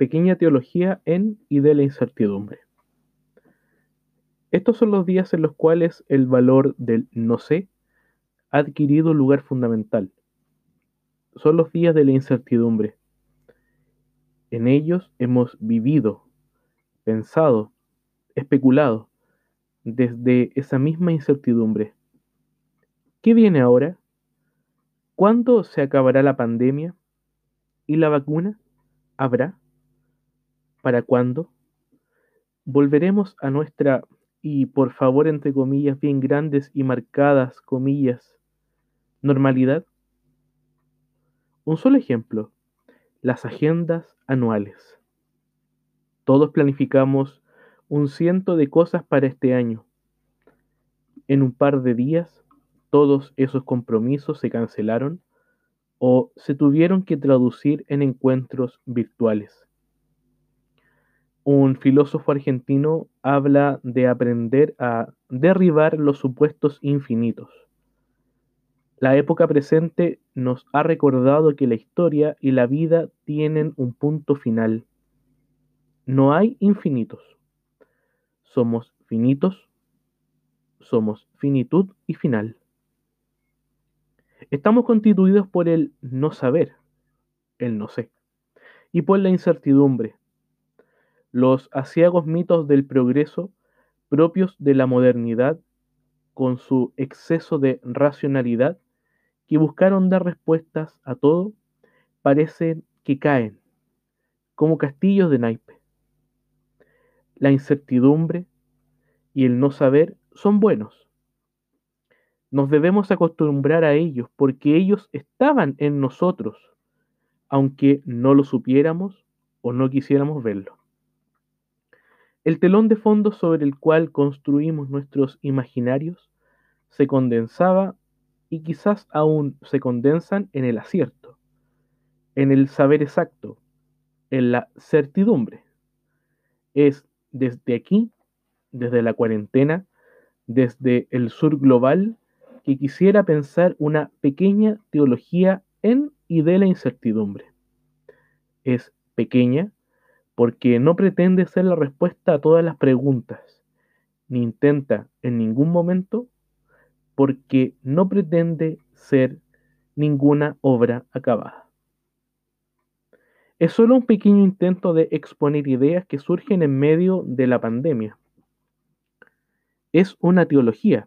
pequeña teología en y de la incertidumbre. Estos son los días en los cuales el valor del no sé ha adquirido lugar fundamental. Son los días de la incertidumbre. En ellos hemos vivido, pensado, especulado desde esa misma incertidumbre. ¿Qué viene ahora? ¿Cuándo se acabará la pandemia? ¿Y la vacuna? ¿Habrá? ¿Para cuándo? ¿Volveremos a nuestra, y por favor entre comillas bien grandes y marcadas comillas, normalidad? Un solo ejemplo, las agendas anuales. Todos planificamos un ciento de cosas para este año. En un par de días, todos esos compromisos se cancelaron o se tuvieron que traducir en encuentros virtuales. Un filósofo argentino habla de aprender a derribar los supuestos infinitos. La época presente nos ha recordado que la historia y la vida tienen un punto final. No hay infinitos. Somos finitos, somos finitud y final. Estamos constituidos por el no saber, el no sé, y por la incertidumbre, los asiagos mitos del progreso propios de la modernidad con su exceso de racionalidad que buscaron dar respuestas a todo, parecen que caen como castillos de naipe. La incertidumbre y el no saber son buenos. Nos debemos acostumbrar a ellos porque ellos estaban en nosotros, aunque no lo supiéramos o no quisiéramos verlo. El telón de fondo sobre el cual construimos nuestros imaginarios se condensaba y quizás aún se condensan en el acierto, en el saber exacto, en la certidumbre. Es desde aquí, desde la cuarentena, desde el sur global, que quisiera pensar una pequeña teología en y de la incertidumbre. Es pequeña porque no pretende ser la respuesta a todas las preguntas, ni intenta en ningún momento, porque no pretende ser ninguna obra acabada. Es solo un pequeño intento de exponer ideas que surgen en medio de la pandemia. Es una teología,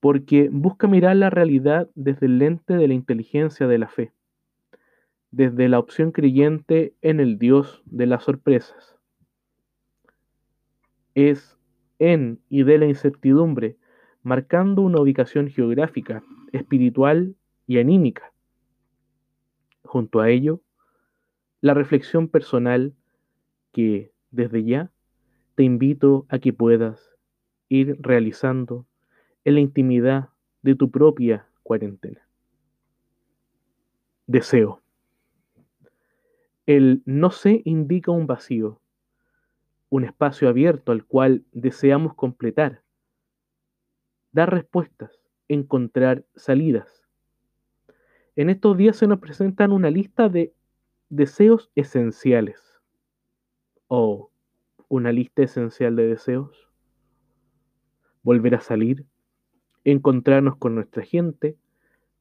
porque busca mirar la realidad desde el lente de la inteligencia de la fe, desde la opción creyente en el Dios de las sorpresas. Es en y de la incertidumbre, marcando una ubicación geográfica, espiritual y anímica. Junto a ello, la reflexión personal que desde ya te invito a que puedas ir realizando en la intimidad de tu propia cuarentena. Deseo. El no sé indica un vacío, un espacio abierto al cual deseamos completar, dar respuestas, encontrar salidas. En estos días se nos presentan una lista de Deseos esenciales. O una lista esencial de deseos. Volver a salir, encontrarnos con nuestra gente,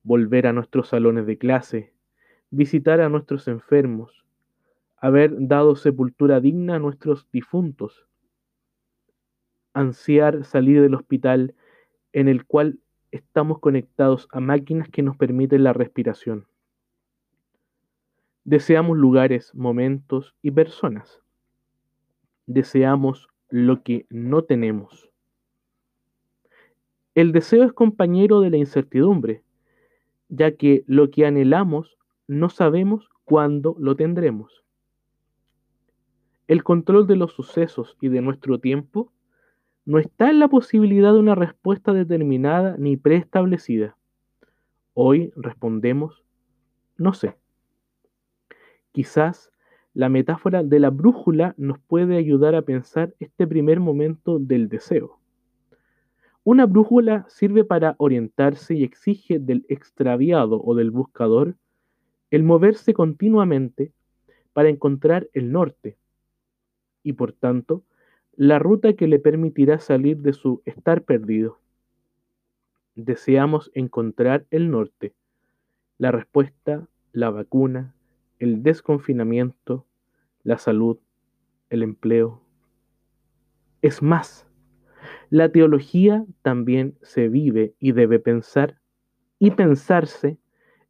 volver a nuestros salones de clase, visitar a nuestros enfermos, haber dado sepultura digna a nuestros difuntos, ansiar salir del hospital en el cual estamos conectados a máquinas que nos permiten la respiración. Deseamos lugares, momentos y personas. Deseamos lo que no tenemos. El deseo es compañero de la incertidumbre, ya que lo que anhelamos no sabemos cuándo lo tendremos. El control de los sucesos y de nuestro tiempo no está en la posibilidad de una respuesta determinada ni preestablecida. Hoy respondemos, no sé. Quizás la metáfora de la brújula nos puede ayudar a pensar este primer momento del deseo. Una brújula sirve para orientarse y exige del extraviado o del buscador el moverse continuamente para encontrar el norte y por tanto la ruta que le permitirá salir de su estar perdido. Deseamos encontrar el norte, la respuesta, la vacuna, el desconfinamiento, la salud, el empleo. Es más, la teología también se vive y debe pensar y pensarse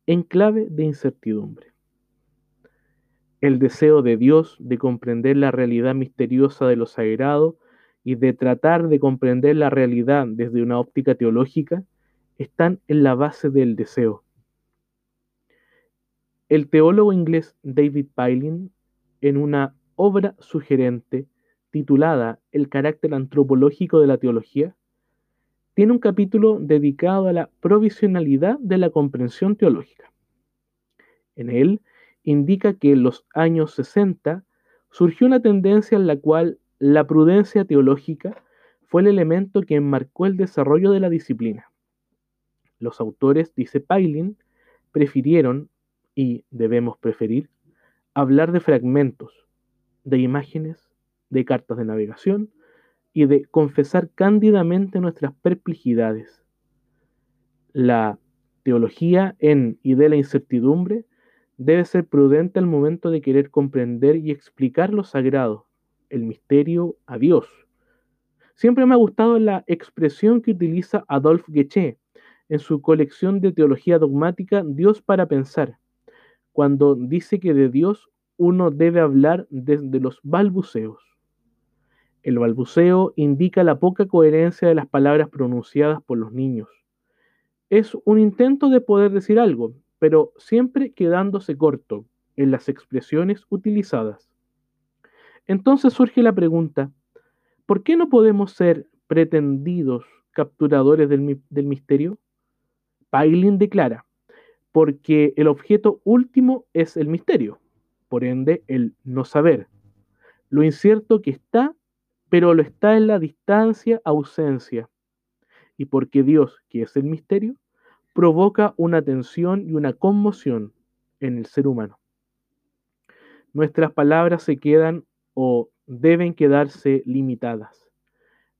en clave de incertidumbre. El deseo de Dios de comprender la realidad misteriosa de lo sagrado y de tratar de comprender la realidad desde una óptica teológica están en la base del deseo. El teólogo inglés David Pilin, en una obra sugerente titulada El carácter antropológico de la teología, tiene un capítulo dedicado a la provisionalidad de la comprensión teológica. En él indica que en los años 60 surgió una tendencia en la cual la prudencia teológica fue el elemento que enmarcó el desarrollo de la disciplina. Los autores, dice Pailin, prefirieron, y debemos preferir, hablar de fragmentos, de imágenes, de cartas de navegación, y de confesar cándidamente nuestras perplejidades. La teología en y de la incertidumbre debe ser prudente al momento de querer comprender y explicar lo sagrado, el misterio a Dios. Siempre me ha gustado la expresión que utiliza Adolphe Guéché en su colección de teología dogmática Dios para pensar, cuando dice que de Dios uno debe hablar desde los balbuceos. El balbuceo indica la poca coherencia de las palabras pronunciadas por los niños. Es un intento de poder decir algo, pero siempre quedándose corto en las expresiones utilizadas. Entonces surge la pregunta, ¿por qué no podemos ser pretendidos capturadores del, misterio? Pailin declara, porque el objeto último es el misterio, por ende el no saber, lo incierto que está pero lo está en la distancia ausencia. Y porque Dios, que es el misterio, provoca una tensión y una conmoción en el ser humano. Nuestras palabras se quedan o deben quedarse limitadas.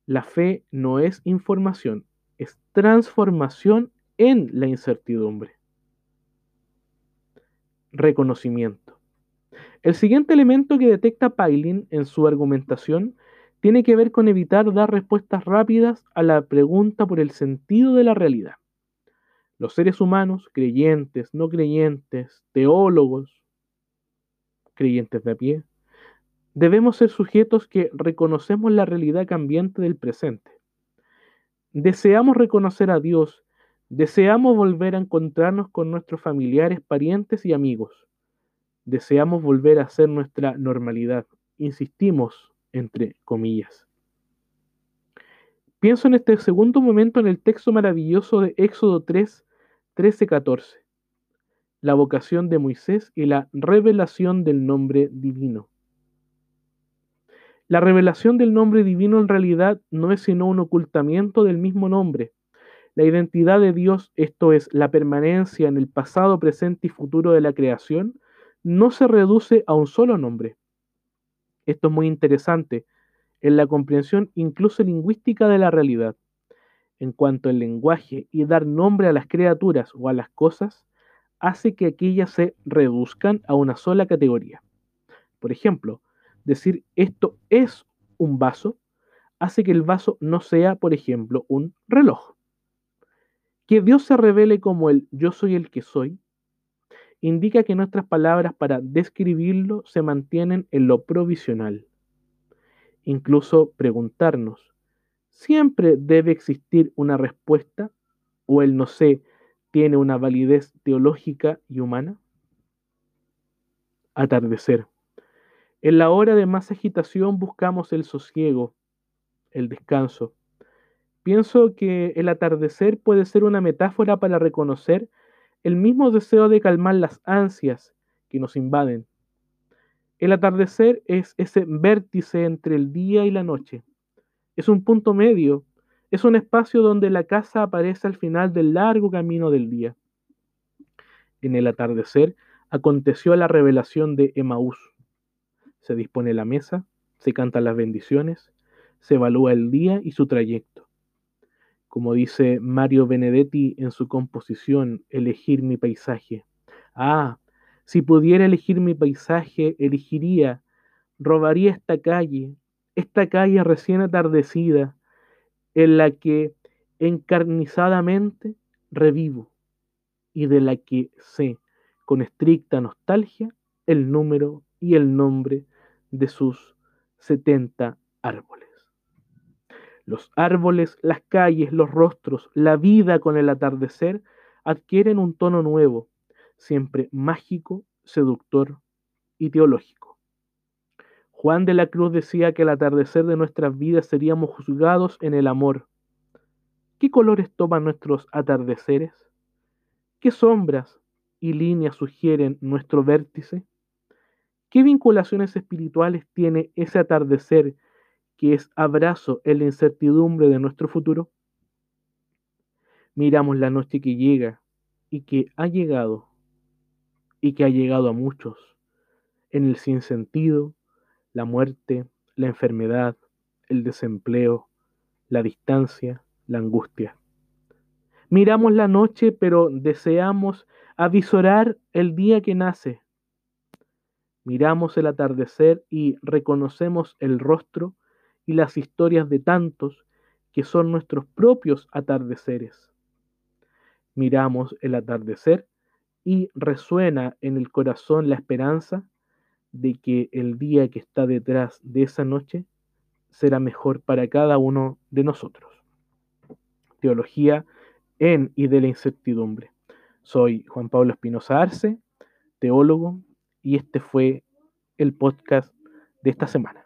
La fe no es información, es transformación en la incertidumbre. Reconocimiento. El siguiente elemento que detecta Pailin en su argumentación tiene que ver con evitar dar respuestas rápidas a la pregunta por el sentido de la realidad. Los seres humanos, creyentes, no creyentes, teólogos, creyentes de a pie, debemos ser sujetos que reconocemos la realidad cambiante del presente. Deseamos reconocer a Dios, deseamos volver a encontrarnos con nuestros familiares, parientes y amigos. Deseamos volver a ser nuestra normalidad. Insistimos, entre comillas. Pienso en este segundo momento en el texto maravilloso de Éxodo 3, 13, 14, la vocación de Moisés y la revelación del nombre divino. La revelación del nombre divino en realidad no es sino un ocultamiento del mismo nombre. La identidad de Dios, esto es, la permanencia en el pasado, presente y futuro de la creación, no se reduce a un solo nombre. Esto es muy interesante en la comprensión incluso lingüística de la realidad. En cuanto al lenguaje y dar nombre a las criaturas o a las cosas, hace que aquellas se reduzcan a una sola categoría. Por ejemplo, decir esto es un vaso hace que el vaso no sea, por ejemplo, un reloj. Que Dios se revele como el yo soy el que soy indica que nuestras palabras para describirlo se mantienen en lo provisional. Incluso preguntarnos, ¿siempre debe existir una respuesta o el no sé tiene una validez teológica y humana? Atardecer. En la hora de más agitación buscamos el sosiego, el descanso. Pienso que el atardecer puede ser una metáfora para reconocer el mismo deseo de calmar las ansias que nos invaden. El atardecer es ese vértice entre el día y la noche. Es un punto medio, es un espacio donde la casa aparece al final del largo camino del día. En el atardecer aconteció la revelación de Emaús. Se dispone la mesa, se cantan las bendiciones, se evalúa el día y su trayecto. Como dice Mario Benedetti en su composición Elegir mi paisaje. Ah, si pudiera elegir mi paisaje, elegiría, robaría esta calle, esta calle recién atardecida, en la que encarnizadamente revivo y de la que sé con estricta nostalgia el número y el nombre de sus 70 árboles. Los árboles, las calles, los rostros, la vida con el atardecer adquieren un tono nuevo, siempre mágico, seductor y teológico. Juan de la Cruz decía que al atardecer de nuestras vidas seríamos juzgados en el amor. ¿Qué colores toman nuestros atardeceres? ¿Qué sombras y líneas sugieren nuestro vértice? ¿Qué vinculaciones espirituales tiene ese atardecer que es abrazo en la incertidumbre de nuestro futuro? Miramos la noche que llega y que ha llegado y que ha llegado a muchos en el sinsentido, la muerte, la enfermedad, el desempleo, la distancia, la angustia. Miramos la noche, pero deseamos avisorar el día que nace. Miramos el atardecer y reconocemos el rostro y las historias de tantos que son nuestros propios atardeceres. Miramos el atardecer y resuena en el corazón la esperanza de que el día que está detrás de esa noche será mejor para cada uno de nosotros. Teología en y de la incertidumbre. Soy Juan Pablo Espinosa Arce, teólogo, y este fue el podcast de esta semana.